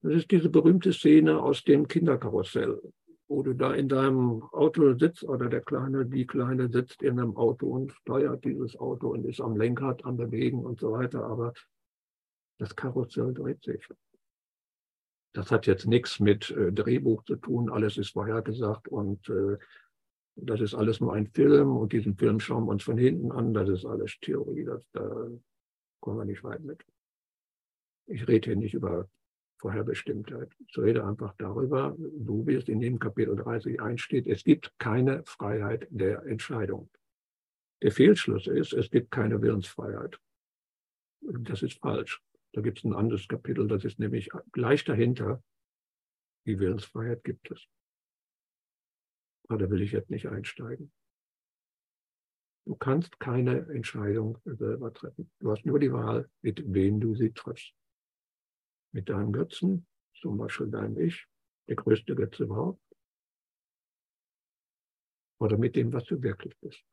Das ist diese berühmte Szene aus dem Kinderkarussell wo du da in deinem Auto sitzt oder der Kleine, die Kleine sitzt in einem Auto und steuert dieses Auto und ist am Lenkrad am Bewegen und so weiter. Aber das Karussell dreht sich. Das hat jetzt nichts mit äh, Drehbuch zu tun. Alles ist vorhergesagt und äh, das ist alles nur ein Film und diesen Film schauen wir uns von hinten an. Das ist alles Theorie. Das, da kommen wir nicht weit mit. Ich rede hier nicht über Vorherbestimmtheit. Ich rede einfach darüber, so wie es in dem Kapitel 30 einsteht, es gibt keine Freiheit der Entscheidung. Der Fehlschluss ist, es gibt keine Willensfreiheit. Das ist falsch. Da gibt es ein anderes Kapitel, das ist nämlich gleich dahinter. Die Willensfreiheit gibt es. Aber da will ich jetzt nicht einsteigen. Du kannst keine Entscheidung selber treffen. Du hast nur die Wahl, mit wem du sie triffst. Mit deinem Götzen, zum Beispiel deinem Ich, der größte Götze überhaupt. Oder mit dem, was du wirklich bist.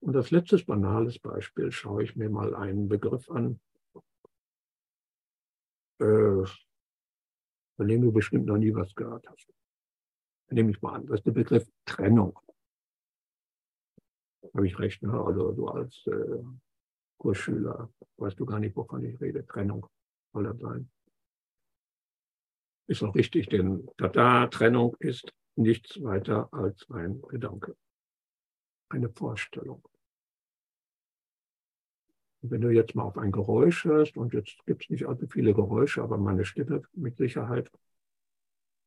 Und als letztes banales Beispiel schaue ich mir mal einen Begriff an, äh, von dem du bestimmt noch nie was gehört hast. Nehme ich mal an, das ist der Begriff Trennung. Habe ich recht, ne? Also du als äh, Kursschüler weißt du gar nicht, wovon ich rede. Trennung soll das sein. Ist auch richtig, denn Tata, Trennung ist nichts weiter als ein Gedanke, eine Vorstellung. Und wenn du jetzt mal auf ein Geräusch hörst, und jetzt gibt es nicht allzu viele Geräusche, aber meine Stimme mit Sicherheit,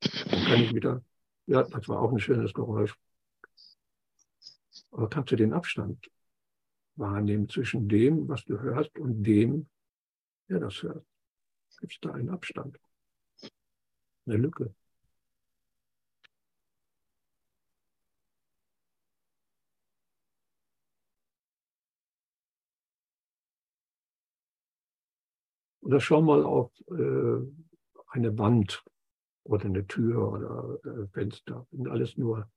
dann kann ich wieder, ja, das war auch ein schönes Geräusch. Aber kannst du den Abstand wahrnehmen zwischen dem, was du hörst, und dem, der das hört? Gibt es da einen Abstand? Eine Lücke? Oder schau mal auf äh, eine Wand oder eine Tür oder äh, Fenster. Das sind alles nur,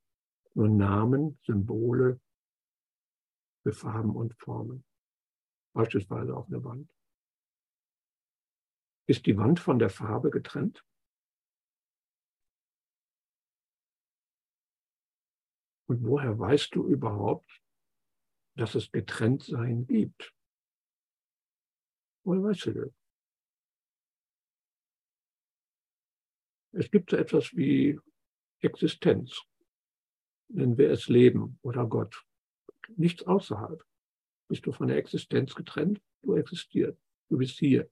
nur Namen, Symbole für Farben und Formen. Beispielsweise auf einer Wand. Ist die Wand von der Farbe getrennt? Und woher weißt du überhaupt, dass es getrennt sein gibt? Woher weißt du das? Es gibt so etwas wie Existenz, nennen wir es Leben oder Gott. Nichts außerhalb. Bist du von der Existenz getrennt? Du existierst. Du bist hier.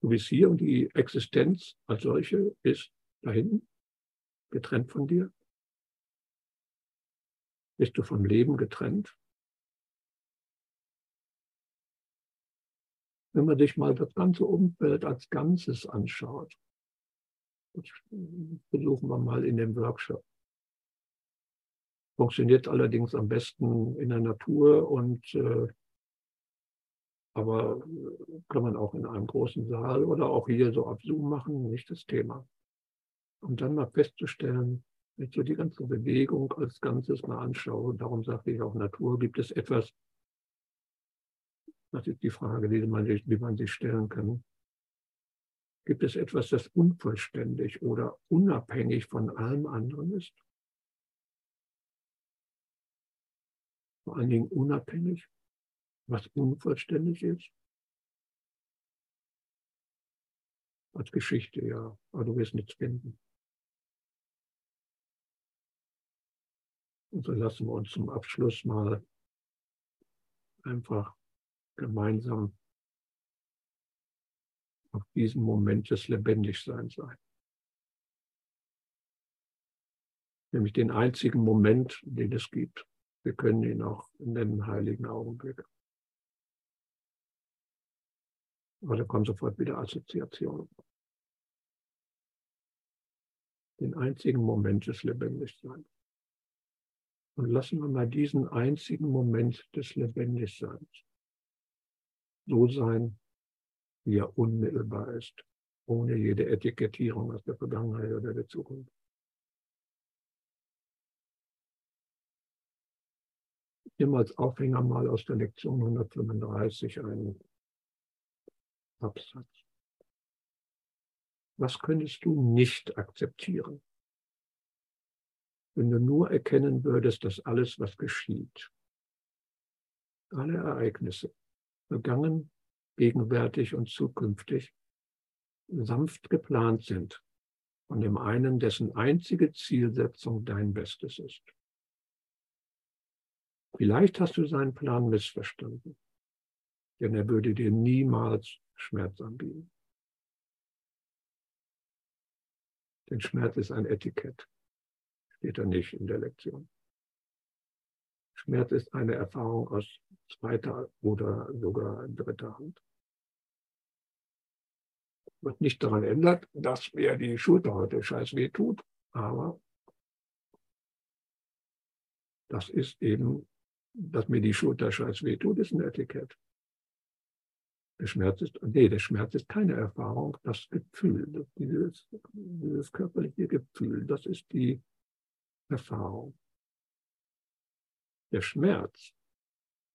Du bist hier und die Existenz als solche ist da hinten, getrennt von dir. Bist du vom Leben getrennt? wenn man sich mal das ganze Umfeld als Ganzes anschaut. Das versuchen wir mal in dem Workshop. Funktioniert allerdings am besten in der Natur und äh, aber kann man auch in einem großen Saal oder auch hier so auf Zoom machen, nicht das Thema. Und dann mal festzustellen, wenn ich so die ganze Bewegung als Ganzes mal anschaue, darum sage ich auch Natur, gibt es etwas, das ist die Frage, die man, die man sich stellen kann. Gibt es etwas, das unvollständig oder unabhängig von allem anderen ist? Vor allen Dingen unabhängig, was unvollständig ist? Als Geschichte, ja, aber du wirst nichts finden. Und so lassen wir uns zum Abschluss mal einfach gemeinsam auf diesen Moment des Lebendigseins ein. Nämlich den einzigen Moment, den es gibt. Wir können ihn auch nennen heiligen Augenblick. Aber da kommen sofort wieder Assoziationen. Den einzigen Moment des Lebendigseins. Und lassen wir mal diesen einzigen Moment des Lebendigseins so sein, wie er unmittelbar ist, ohne jede Etikettierung aus der Vergangenheit oder der Zukunft. Nehme als Aufhänger mal aus der Lektion 135 einen Absatz. Was könntest du nicht akzeptieren, wenn du nur erkennen würdest, dass alles, was geschieht, alle Ereignisse, vergangen, gegenwärtig und zukünftig, sanft geplant sind von dem einen, dessen einzige Zielsetzung dein Bestes ist. Vielleicht hast du seinen Plan missverstanden. denn er würde dir niemals Schmerz anbieten. Denn Schmerz ist ein Etikett, steht da nicht in der Lektion. Schmerz ist eine Erfahrung aus zweiter oder sogar dritter Hand. Wird nicht daran ändert, dass mir die Schulter heute scheiß weh tut, aber das ist eben, dass mir die Schulter scheiß weh tut, ist ein Etikett. Der Schmerz ist, nee, der Schmerz ist keine Erfahrung, das Gefühl, dieses, dieses körperliche Gefühl, das ist die Erfahrung. Der Schmerz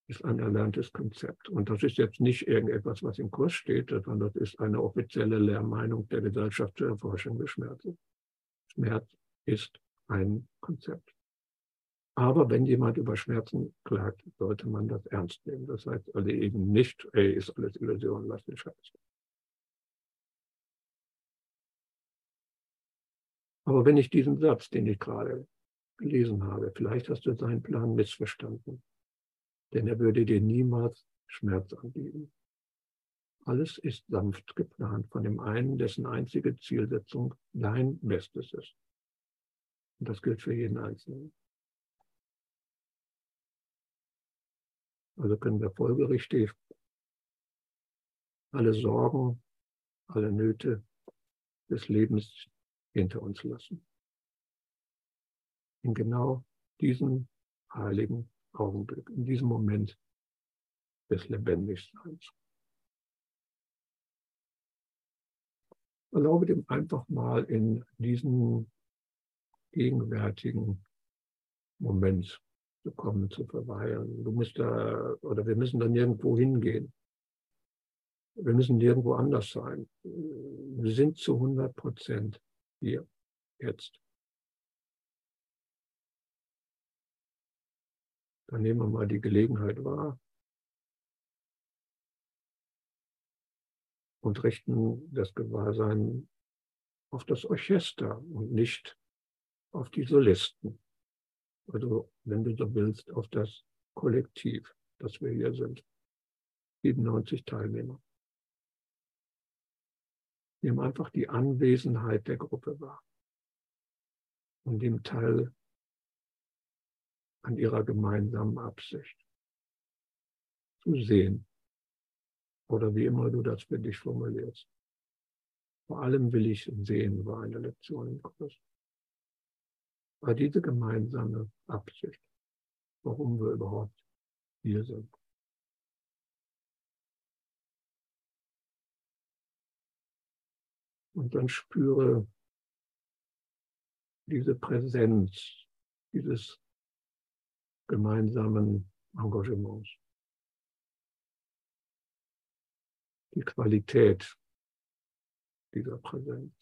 ist ein erlerntes Konzept. Und das ist jetzt nicht irgendetwas, was im Kurs steht, sondern das ist eine offizielle Lehrmeinung der Gesellschaft zur Erforschung des Schmerzes. Schmerz ist ein Konzept. Aber wenn jemand über Schmerzen klagt, sollte man das ernst nehmen. Das heißt also eben nicht, ey, ist alles Illusion, lass den Scheiß. Aber wenn ich diesen Satz, den ich gerade gelesen habe, vielleicht hast du seinen Plan missverstanden denn er würde dir niemals Schmerz anbieten. Alles ist sanft geplant von dem einen, dessen einzige Zielsetzung dein Bestes ist. Und das gilt für jeden Einzelnen. Also können wir folgerichtig alle Sorgen, alle Nöte des Lebens hinter uns lassen. In genau diesem heiligen Augenblick, in diesem Moment des Lebendigseins. Erlaube dem einfach mal in diesen gegenwärtigen Moment zu kommen, zu verweilen. Du musst da, oder wir müssen dann nirgendwo hingehen. Wir müssen nirgendwo anders sein. Wir sind zu 100 Prozent hier, jetzt. Dann nehmen wir mal die Gelegenheit wahr und richten das Gewahrsein auf das Orchester und nicht auf die Solisten. Also, wenn du so willst, auf das Kollektiv, das wir hier sind. 97 Teilnehmer. Nehmen einfach die Anwesenheit der Gruppe wahr und dem Teil an ihrer gemeinsamen Absicht zu sehen. Oder wie immer du das für dich formulierst. Vor allem will ich sehen, war eine Lektion im Kurs. War diese gemeinsame Absicht, warum wir überhaupt hier sind. Und dann spüre diese Präsenz, dieses gemeinsamen Engagements. Die Qualität dieser Präsenz.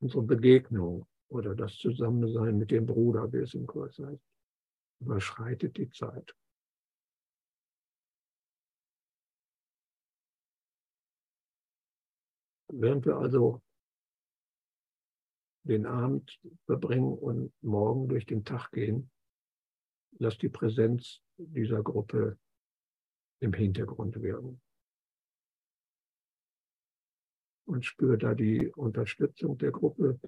Unsere Begegnung oder das Zusammensein mit dem Bruder, wie es im Kurs heißt, überschreitet die Zeit. Während wir also den Abend verbringen und morgen durch den Tag gehen, lass die Präsenz dieser Gruppe im Hintergrund wirken. Und spür da die Unterstützung der Gruppe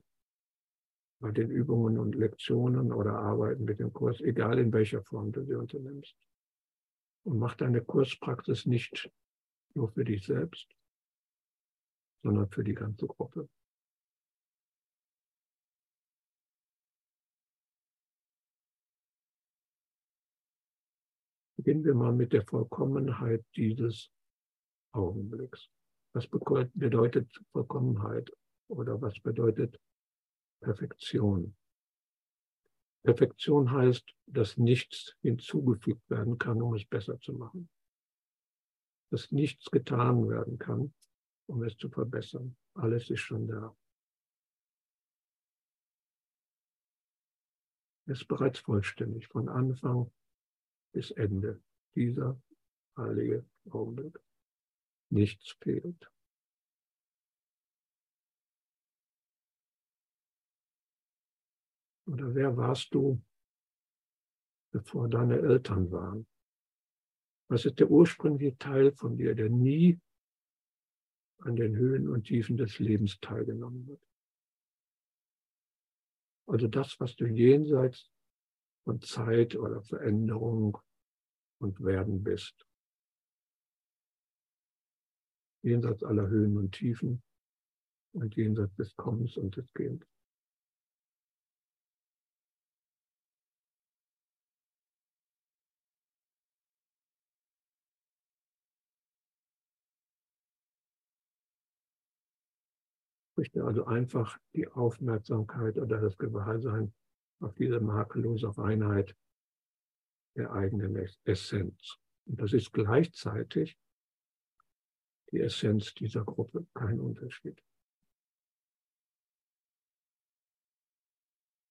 bei den Übungen und Lektionen oder Arbeiten mit dem Kurs, egal in welcher Form du sie unternimmst. Und mach deine Kurspraxis nicht nur für dich selbst, sondern für die ganze Gruppe. Beginnen wir mal mit der Vollkommenheit dieses Augenblicks. Was bedeutet Vollkommenheit oder was bedeutet Perfektion? Perfektion heißt, dass nichts hinzugefügt werden kann, um es besser zu machen. Dass nichts getan werden kann, um es zu verbessern. Alles ist schon da. Es ist bereits vollständig, von Anfang bis Ende dieser heilige Augenblick. Nichts fehlt. Oder wer warst du bevor deine Eltern waren? Was ist der ursprüngliche Teil von dir, der nie an den Höhen und Tiefen des Lebens teilgenommen wird? Also das, was du jenseits von Zeit oder Veränderung und Werden bist. Jenseits aller Höhen und Tiefen und jenseits des Kommens und des Gehens. richte also einfach die Aufmerksamkeit oder das Gewahrsein auf diese makellose Reinheit der eigenen Essenz. Und das ist gleichzeitig die Essenz dieser Gruppe, kein Unterschied.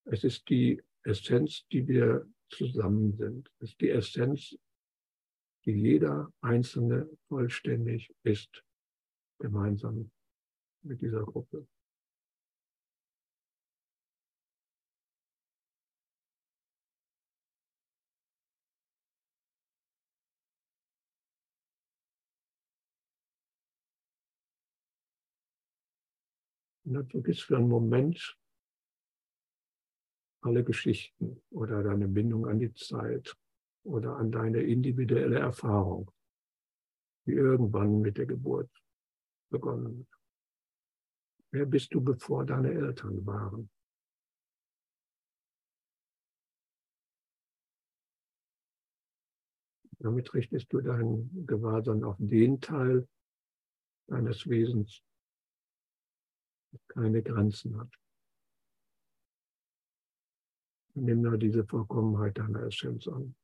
Es ist die Essenz, die wir zusammen sind. Es ist die Essenz, die jeder Einzelne vollständig ist, gemeinsam mit dieser Gruppe. Und dann vergisst für einen Moment alle Geschichten oder deine Bindung an die Zeit oder an deine individuelle Erfahrung, die irgendwann mit der Geburt begonnen hat. Wer bist du, bevor deine Eltern waren? Damit richtest du dein Gewahrsein auf den Teil deines Wesens, keine Grenzen hat. Nimm nur diese Vollkommenheit deiner Essenz an.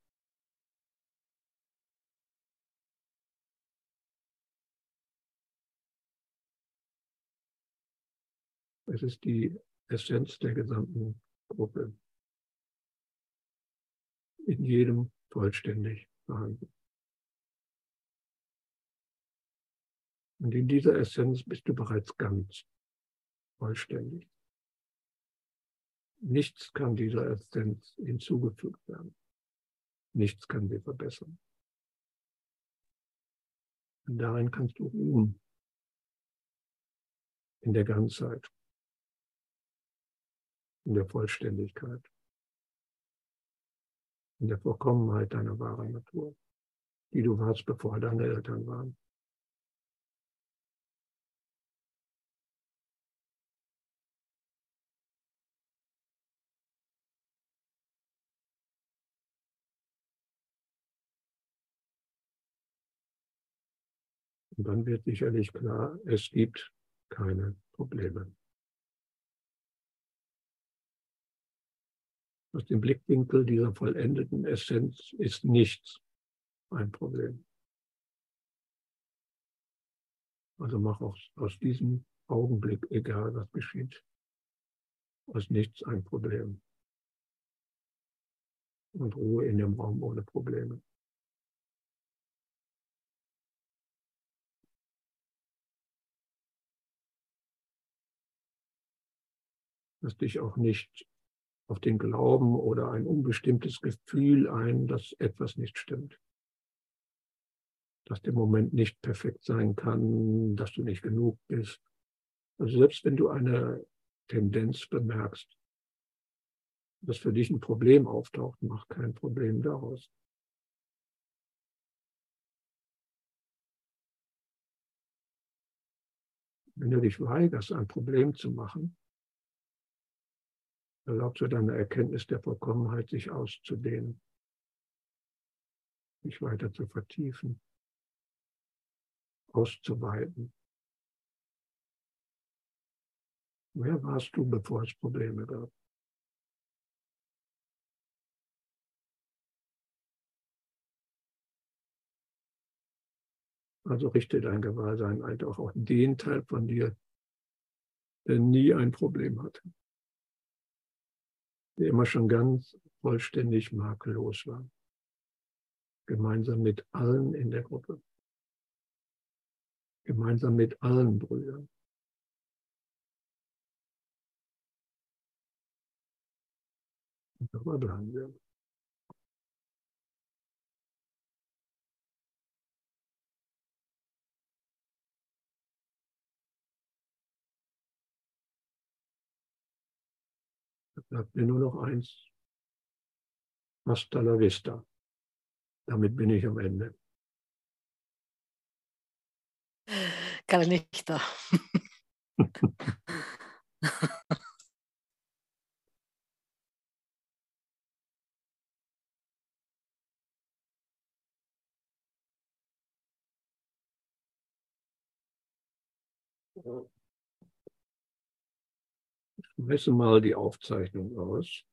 Es ist die Essenz der gesamten Gruppe. In jedem vollständig vorhanden. Und in dieser Essenz bist du bereits ganz vollständig. Nichts kann dieser Essenz hinzugefügt werden. Nichts kann sie verbessern. Und darin kannst du ruhen. In der Ganzheit in der Vollständigkeit, in der Vollkommenheit deiner wahren Natur, die du warst, bevor deine Eltern waren. Und dann wird sicherlich klar, es gibt keine Probleme. aus dem Blickwinkel dieser vollendeten Essenz ist nichts ein Problem. Also mach auch aus diesem Augenblick, egal was geschieht, aus nichts ein Problem. Und Ruhe in dem Raum ohne Probleme. Lass dich auch nicht auf den Glauben oder ein unbestimmtes Gefühl ein, dass etwas nicht stimmt. Dass der Moment nicht perfekt sein kann, dass du nicht genug bist. Also selbst wenn du eine Tendenz bemerkst, dass für dich ein Problem auftaucht, mach kein Problem daraus. Wenn du dich weigerst, ein Problem zu machen, erlaubt so deine Erkenntnis der Vollkommenheit sich auszudehnen, sich weiter zu vertiefen, auszuweiten. Wer warst du, bevor es Probleme gab? Also richte dein Gewahrsein halt auch auf den Teil von dir, der nie ein Problem hatte der immer schon ganz vollständig makellos war. Gemeinsam mit allen in der Gruppe. Gemeinsam mit allen Brüdern. Und dabei bleiben wir. Bleibt mir nur noch eins. Hasta la vista. Damit bin ich am Ende. Calnista. Schmeiße mal die Aufzeichnung aus.